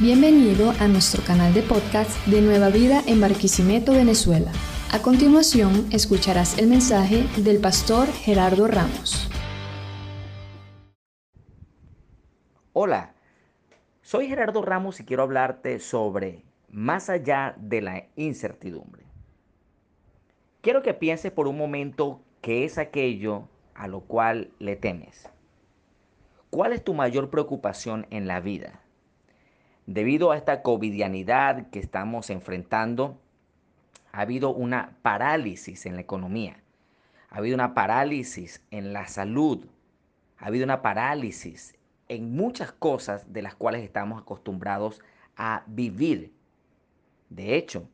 Bienvenido a nuestro canal de podcast de Nueva Vida en Barquisimeto, Venezuela. A continuación, escucharás el mensaje del pastor Gerardo Ramos. Hola, soy Gerardo Ramos y quiero hablarte sobre más allá de la incertidumbre. Quiero que pienses por un momento qué es aquello a lo cual le temes. ¿Cuál es tu mayor preocupación en la vida? Debido a esta covidianidad que estamos enfrentando, ha habido una parálisis en la economía, ha habido una parálisis en la salud, ha habido una parálisis en muchas cosas de las cuales estamos acostumbrados a vivir. De hecho,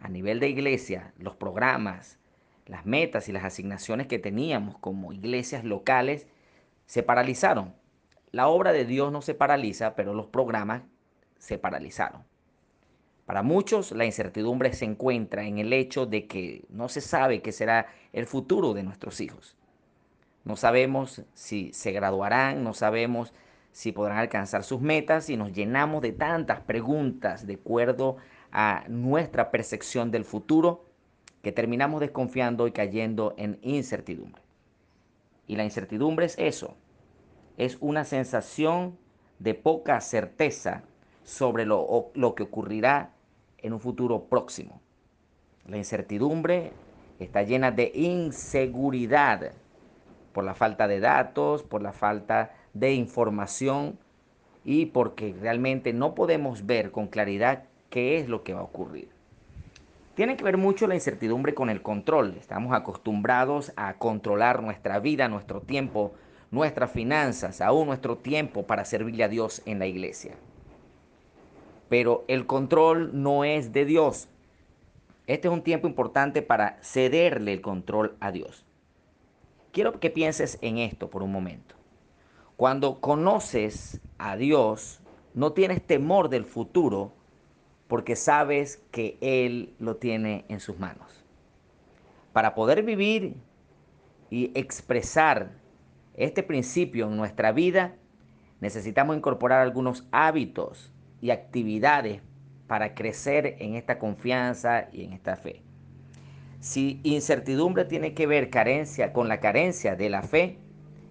a nivel de iglesia, los programas, las metas y las asignaciones que teníamos como iglesias locales se paralizaron. La obra de Dios no se paraliza, pero los programas se paralizaron. Para muchos la incertidumbre se encuentra en el hecho de que no se sabe qué será el futuro de nuestros hijos. No sabemos si se graduarán, no sabemos si podrán alcanzar sus metas y nos llenamos de tantas preguntas de acuerdo a nuestra percepción del futuro que terminamos desconfiando y cayendo en incertidumbre. Y la incertidumbre es eso, es una sensación de poca certeza sobre lo, lo que ocurrirá en un futuro próximo. La incertidumbre está llena de inseguridad por la falta de datos, por la falta de información y porque realmente no podemos ver con claridad qué es lo que va a ocurrir. Tiene que ver mucho la incertidumbre con el control. Estamos acostumbrados a controlar nuestra vida, nuestro tiempo, nuestras finanzas, aún nuestro tiempo para servirle a Dios en la iglesia. Pero el control no es de Dios. Este es un tiempo importante para cederle el control a Dios. Quiero que pienses en esto por un momento. Cuando conoces a Dios, no tienes temor del futuro porque sabes que Él lo tiene en sus manos. Para poder vivir y expresar este principio en nuestra vida, necesitamos incorporar algunos hábitos y actividades para crecer en esta confianza y en esta fe. Si incertidumbre tiene que ver carencia con la carencia de la fe,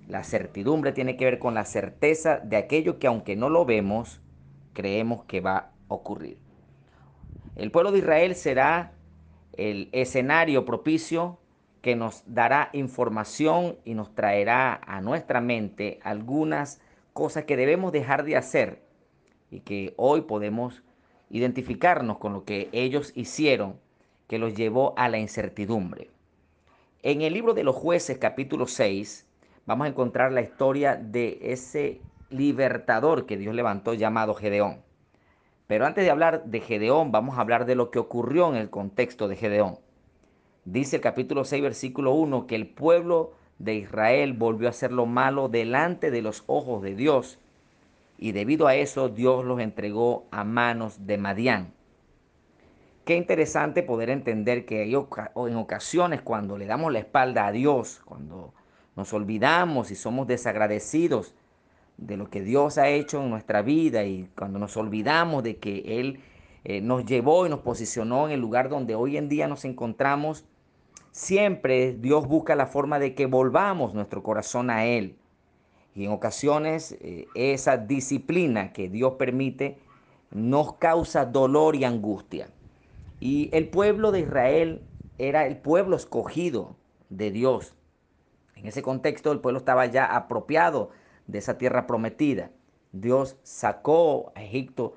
la certidumbre tiene que ver con la certeza de aquello que aunque no lo vemos, creemos que va a ocurrir. El pueblo de Israel será el escenario propicio que nos dará información y nos traerá a nuestra mente algunas cosas que debemos dejar de hacer y que hoy podemos identificarnos con lo que ellos hicieron que los llevó a la incertidumbre. En el libro de los jueces capítulo 6 vamos a encontrar la historia de ese libertador que Dios levantó llamado Gedeón. Pero antes de hablar de Gedeón, vamos a hablar de lo que ocurrió en el contexto de Gedeón. Dice el capítulo 6, versículo 1, que el pueblo de Israel volvió a hacer lo malo delante de los ojos de Dios. Y debido a eso, Dios los entregó a manos de Madián. Qué interesante poder entender que en ocasiones cuando le damos la espalda a Dios, cuando nos olvidamos y somos desagradecidos de lo que Dios ha hecho en nuestra vida y cuando nos olvidamos de que Él eh, nos llevó y nos posicionó en el lugar donde hoy en día nos encontramos, siempre Dios busca la forma de que volvamos nuestro corazón a Él. Y en ocasiones eh, esa disciplina que Dios permite nos causa dolor y angustia. Y el pueblo de Israel era el pueblo escogido de Dios. En ese contexto el pueblo estaba ya apropiado de esa tierra prometida. Dios sacó a Egipto,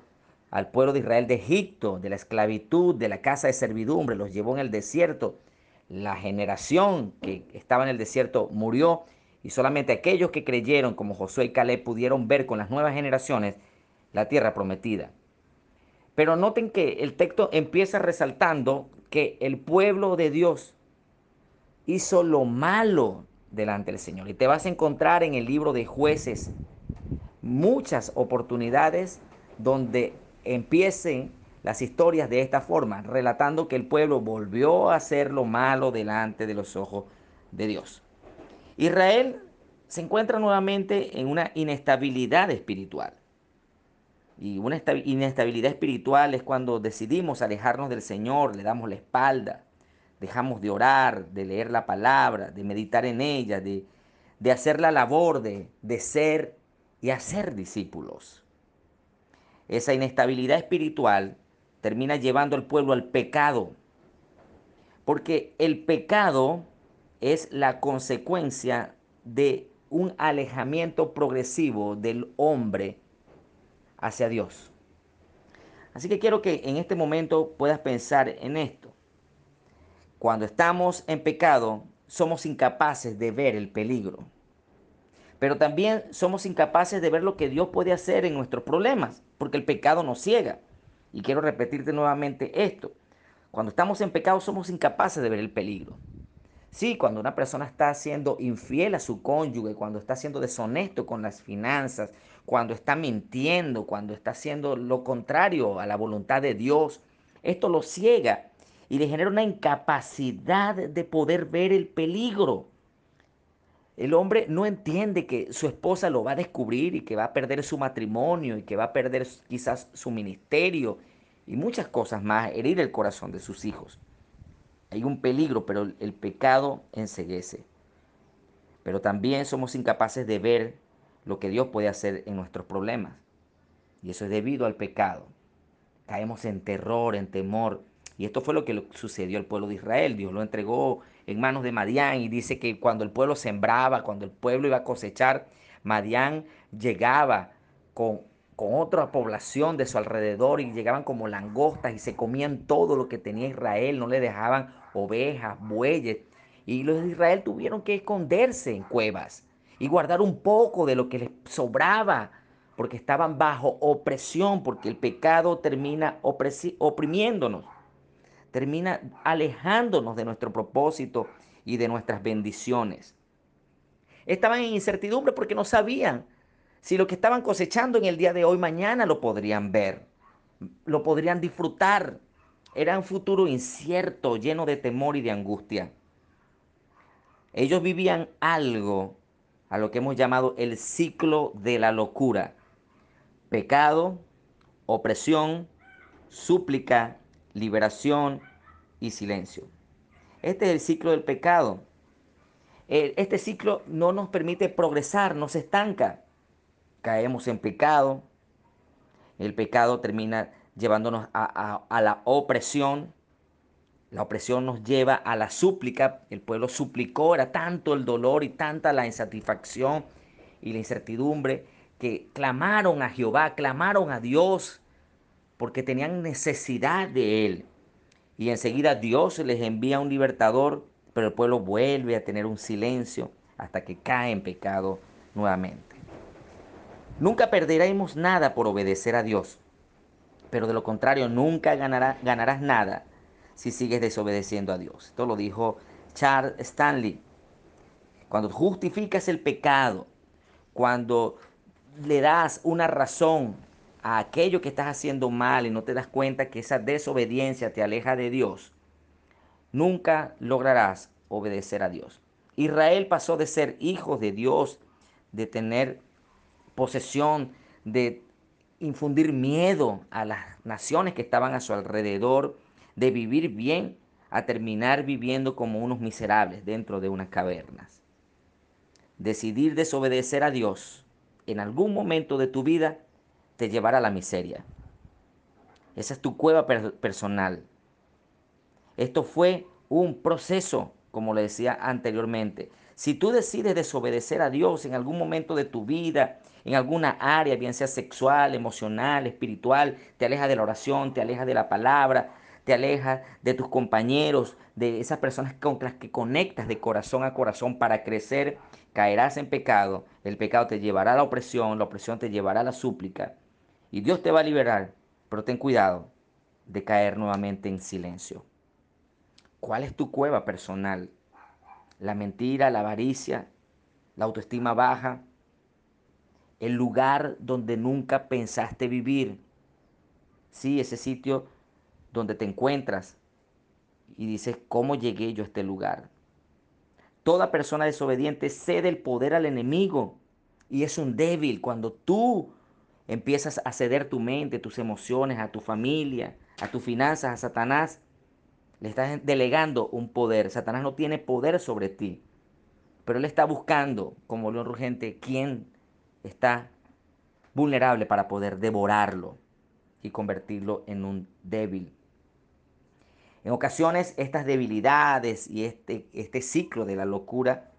al pueblo de Israel de Egipto, de la esclavitud, de la casa de servidumbre, los llevó en el desierto. La generación que estaba en el desierto murió y solamente aquellos que creyeron como Josué y Caleb pudieron ver con las nuevas generaciones la tierra prometida. Pero noten que el texto empieza resaltando que el pueblo de Dios hizo lo malo delante del Señor. Y te vas a encontrar en el libro de jueces muchas oportunidades donde empiecen las historias de esta forma, relatando que el pueblo volvió a hacer lo malo delante de los ojos de Dios. Israel se encuentra nuevamente en una inestabilidad espiritual. Y una inestabilidad espiritual es cuando decidimos alejarnos del Señor, le damos la espalda, dejamos de orar, de leer la palabra, de meditar en ella, de, de hacer la labor de, de ser y hacer discípulos. Esa inestabilidad espiritual termina llevando al pueblo al pecado, porque el pecado es la consecuencia de un alejamiento progresivo del hombre hacia Dios. Así que quiero que en este momento puedas pensar en esto. Cuando estamos en pecado, somos incapaces de ver el peligro. Pero también somos incapaces de ver lo que Dios puede hacer en nuestros problemas, porque el pecado nos ciega. Y quiero repetirte nuevamente esto. Cuando estamos en pecado somos incapaces de ver el peligro. Sí, cuando una persona está siendo infiel a su cónyuge, cuando está siendo deshonesto con las finanzas, cuando está mintiendo, cuando está haciendo lo contrario a la voluntad de Dios, esto lo ciega y le genera una incapacidad de poder ver el peligro. El hombre no entiende que su esposa lo va a descubrir y que va a perder su matrimonio y que va a perder quizás su ministerio y muchas cosas más, herir el corazón de sus hijos. Hay un peligro, pero el pecado enseguece. Pero también somos incapaces de ver lo que Dios puede hacer en nuestros problemas. Y eso es debido al pecado. Caemos en terror, en temor. Y esto fue lo que sucedió al pueblo de Israel. Dios lo entregó en manos de Madián y dice que cuando el pueblo sembraba, cuando el pueblo iba a cosechar, Madián llegaba con con otra población de su alrededor y llegaban como langostas y se comían todo lo que tenía Israel, no le dejaban ovejas, bueyes. Y los de Israel tuvieron que esconderse en cuevas y guardar un poco de lo que les sobraba, porque estaban bajo opresión, porque el pecado termina oprimiéndonos, termina alejándonos de nuestro propósito y de nuestras bendiciones. Estaban en incertidumbre porque no sabían si lo que estaban cosechando en el día de hoy, mañana lo podrían ver, lo podrían disfrutar. Era un futuro incierto, lleno de temor y de angustia. Ellos vivían algo a lo que hemos llamado el ciclo de la locura. Pecado, opresión, súplica, liberación y silencio. Este es el ciclo del pecado. Este ciclo no nos permite progresar, nos estanca caemos en pecado. El pecado termina llevándonos a, la opresión. La opresión nos lleva a la súplica. El pueblo suplicó, era tanto el dolor y tanta la insatisfacción y la incertidumbre que clamaron a Jehová, clamaron a Dios porque tenían necesidad de Él. Y enseguida Dios les envía un libertador, pero el pueblo vuelve a tener un silencio hasta que cae en pecado nuevamente. Nunca perderemos nada por obedecer a Dios, pero de lo contrario, nunca ganarás nada si sigues desobedeciendo a Dios. Esto lo dijo Charles Stanley. Cuando justificas el pecado, cuando le das una razón a aquello que estás haciendo mal y no te das cuenta que esa desobediencia te aleja de Dios, nunca lograrás obedecer a Dios. Israel pasó de ser hijos de Dios, de tener posesión de infundir miedo a las naciones que estaban a su alrededor, de vivir bien, a terminar viviendo como unos miserables dentro de unas cavernas. Decidir desobedecer a Dios en algún momento de tu vida te llevará a la miseria. Esa es tu cueva personal. Esto fue un proceso, como le decía anteriormente. Si tú decides desobedecer a Dios en algún momento de tu vida, en alguna área, bien sea sexual, emocional, espiritual, te aleja de la oración, te aleja de la palabra, te aleja de tus compañeros, de esas personas con las que conectas de corazón a corazón para crecer, caerás en pecado. El pecado te llevará a la opresión, la opresión te llevará a la súplica. Y Dios te va a liberar, pero ten cuidado de caer nuevamente en silencio. ¿Cuál es tu cueva personal? La mentira, la avaricia, la autoestima baja, el lugar donde nunca pensaste vivir. Sí, ese sitio donde te encuentras y dices, ¿cómo llegué yo a este lugar? Toda persona desobediente cede el poder al enemigo y es un débil. Cuando tú empiezas a ceder tu mente, tus emociones, a tu familia, a tus finanzas, a Satanás, le estás delegando un poder. Satanás no tiene poder sobre ti, pero él está buscando, como león rugente, quién está vulnerable para poder devorarlo y convertirlo en un débil. En ocasiones estas debilidades y este, este ciclo de la locura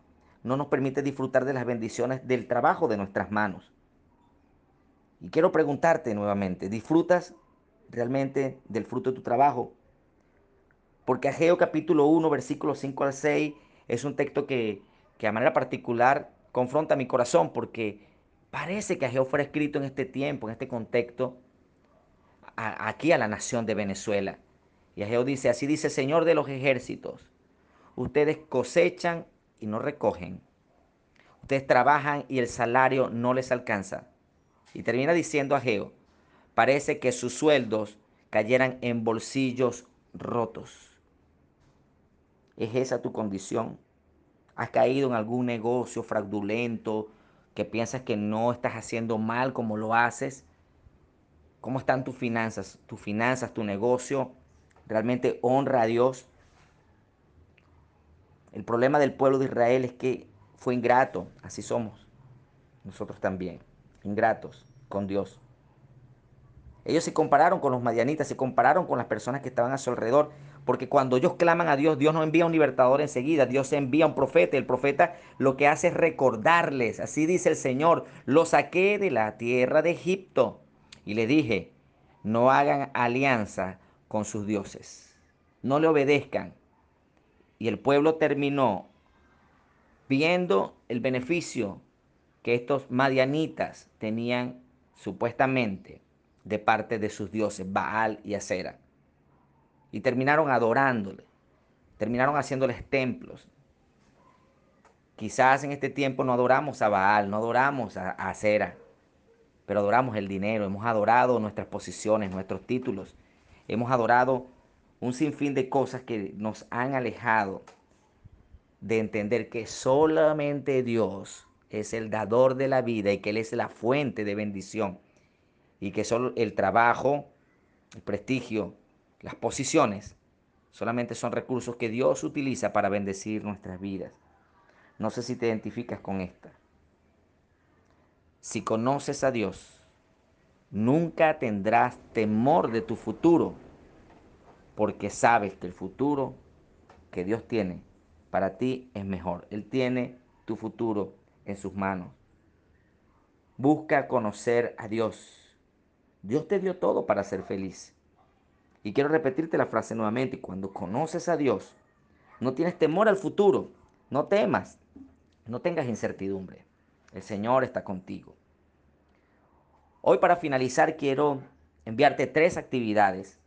no nos permite disfrutar de las bendiciones del trabajo de nuestras manos. Y quiero preguntarte nuevamente, ¿disfrutas realmente del fruto de tu trabajo? Porque Ageo capítulo 1, versículos 5 al 6 es un texto que, que a manera particular confronta mi corazón porque parece que Ageo fuera escrito en este tiempo, en este contexto, aquí a la nación de Venezuela. Y Ageo dice, así dice Señor de los ejércitos, ustedes cosechan y no recogen. Ustedes trabajan y el salario no les alcanza. Y termina diciendo Ageo, parece que sus sueldos cayeran en bolsillos rotos. ¿Es esa tu condición? ¿Has caído en algún negocio fraudulento que piensas que no estás haciendo mal como lo haces? ¿Cómo están tus finanzas? ¿Tus finanzas, tu negocio? ¿Realmente honra a Dios? El problema del pueblo de Israel es que fue ingrato, así somos. Nosotros también, ingratos con Dios. Ellos se compararon con los madianitas, se compararon con las personas que estaban a su alrededor, porque cuando ellos claman a Dios, Dios no envía un libertador enseguida, Dios envía un profeta. El profeta lo que hace es recordarles, así dice el Señor, lo saqué de la tierra de Egipto y le dije, no hagan alianza con sus dioses, no le obedezcan. Y el pueblo terminó viendo el beneficio que estos madianitas tenían supuestamente de parte de sus dioses, Baal y Acera. Y terminaron adorándole, terminaron haciéndoles templos. Quizás en este tiempo no adoramos a Baal, no adoramos a Acera, pero adoramos el dinero, hemos adorado nuestras posiciones, nuestros títulos, hemos adorado un sinfín de cosas que nos han alejado de entender que solamente Dios es el dador de la vida y que Él es la fuente de bendición y que solo el trabajo, el prestigio, las posiciones, solamente son recursos que Dios utiliza para bendecir nuestras vidas. No sé si te identificas con esta. Si conoces a Dios, nunca tendrás temor de tu futuro, porque sabes que el futuro que Dios tiene para ti es mejor. Él tiene tu futuro en sus manos. Busca conocer a Dios. Dios te dio todo para ser feliz. Y quiero repetirte la frase nuevamente. Cuando conoces a Dios, no tienes temor al futuro. No temas. No tengas incertidumbre. El Señor está contigo. Hoy para finalizar quiero enviarte tres actividades.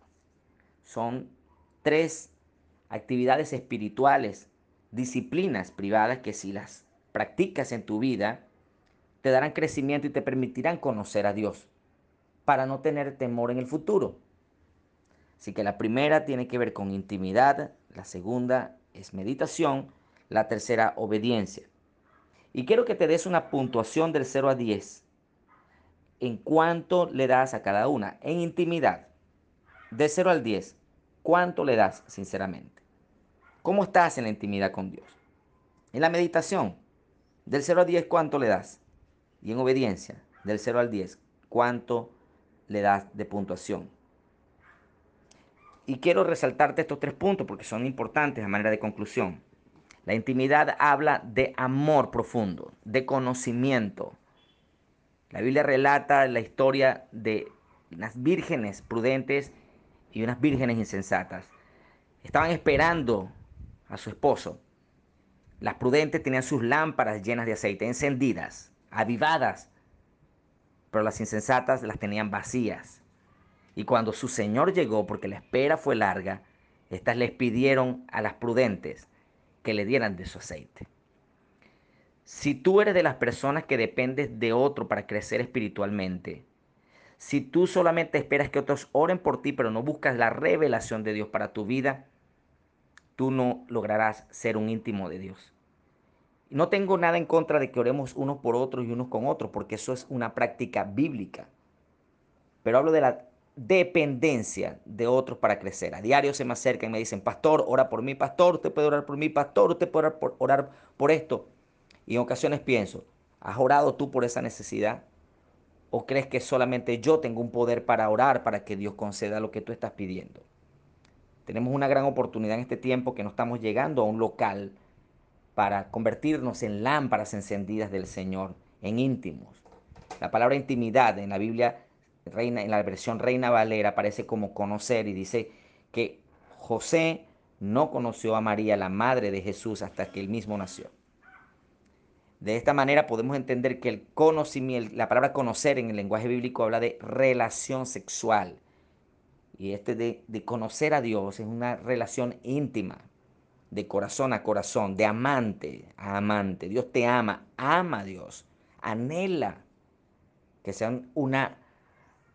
Son tres actividades espirituales, disciplinas privadas que si las practicas en tu vida, te darán crecimiento y te permitirán conocer a Dios para no tener temor en el futuro. Así que la primera tiene que ver con intimidad, la segunda es meditación, la tercera obediencia. Y quiero que te des una puntuación del 0 a 10 en cuánto le das a cada una. En intimidad, de 0 al 10, ¿cuánto le das sinceramente? ¿Cómo estás en la intimidad con Dios? En la meditación, del 0 al 10, ¿cuánto le das? Y en obediencia, del 0 al 10, ¿cuánto le das de puntuación? Y quiero resaltarte estos tres puntos porque son importantes a manera de conclusión. La intimidad habla de amor profundo, de conocimiento, la Biblia relata la historia de unas vírgenes prudentes y unas vírgenes insensatas. Estaban esperando a su esposo. Las prudentes tenían sus lámparas llenas de aceite, encendidas, avivadas, pero las insensatas las tenían vacías. Y cuando su señor llegó, porque la espera fue larga, estas les pidieron a las prudentes que le dieran de su aceite. Si tú eres de las personas que dependes de otro para crecer espiritualmente, si tú solamente esperas que otros oren por ti, pero no buscas la revelación de Dios para tu vida, tú no lograrás ser un íntimo de Dios. No tengo nada en contra de que oremos unos por otros y unos con otros, porque eso es una práctica bíblica. pero hablo de la dependencia de otros para crecer. A diario se me acercan y me dicen, pastor, ora por mí, pastor, usted puede orar por mí, pastor, usted puede orar por, orar por esto. Y en ocasiones pienso, ¿has orado tú por esa necesidad? ¿O crees que solamente yo tengo un poder para orar para que Dios conceda lo que tú estás pidiendo? Tenemos una gran oportunidad en este tiempo que no estamos llegando a un local para convertirnos en lámparas encendidas del Señor, en íntimos. La palabra intimidad en la Biblia Reina, en la versión Reina Valera aparece como conocer y dice que José no conoció a María, la madre de Jesús, hasta que él mismo nació. De esta manera podemos entender que el conocimiento, la palabra conocer en el lenguaje bíblico habla de relación sexual. Y este de, de conocer a Dios es una relación íntima, de corazón a corazón, de amante a amante. Dios te ama, ama a Dios, anhela que sean una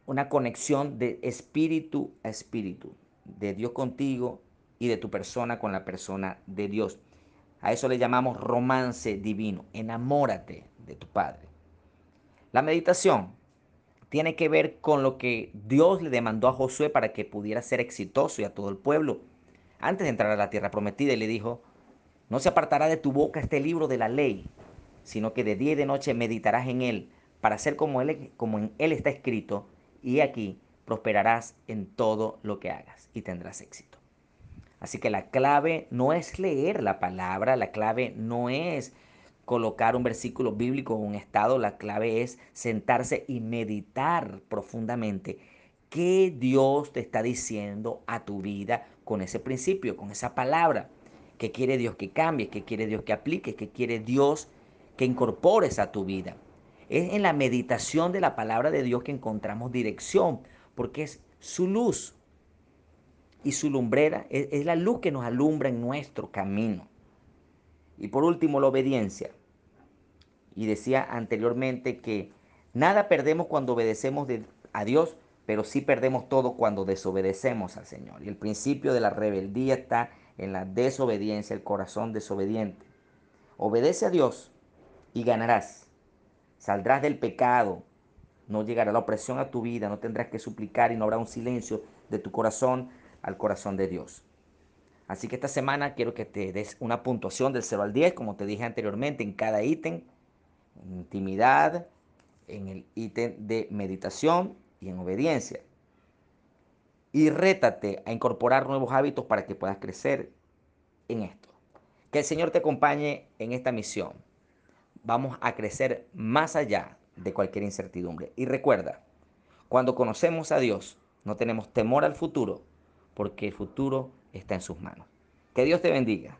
una conexión de espíritu a espíritu, de Dios contigo y de tu persona con la persona de Dios. A eso le llamamos romance divino. Enamórate de tu Padre. La meditación tiene que ver con lo que Dios le demandó a Josué para que pudiera ser exitoso y a todo el pueblo. Antes de entrar a la tierra prometida, le dijo, no se apartará de tu boca este libro de la ley, sino que de día y de noche meditarás en él, para ser como, él, como en él está escrito, y aquí prosperarás en todo lo que hagas y tendrás éxito. Así que la clave no es leer la palabra, la clave no es colocar un versículo bíblico en un estado, la clave es sentarse y meditar profundamente qué Dios te está diciendo a tu vida con ese principio, con esa palabra. ¿Qué quiere Dios que cambie? ¿Qué quiere Dios que aplique? ¿Qué quiere Dios que incorpores a tu vida? Es en la meditación de la palabra de Dios que encontramos dirección, porque es su luz. Y su lumbrera es, la luz que nos alumbra en nuestro camino. Y por último, la obediencia. Y decía anteriormente que nada perdemos cuando obedecemos a Dios, pero sí perdemos todo cuando desobedecemos al Señor. Y el principio de la rebeldía está en la desobediencia, el corazón desobediente. Obedece a Dios y ganarás. Saldrás del pecado. No llegará la opresión a tu vida. No tendrás que suplicar y no habrá un silencio de tu corazón al corazón de Dios. Así que esta semana quiero que te des una puntuación del 0 al 10, como te dije anteriormente, en cada ítem. En intimidad, en el ítem de meditación y en obediencia. Y rétate a incorporar nuevos hábitos para que puedas crecer en esto. Que el Señor te acompañe en esta misión vamos a crecer más allá de cualquier incertidumbre. Y recuerda, cuando conocemos a Dios, no tenemos temor al futuro, porque el futuro está en sus manos. Que Dios te bendiga.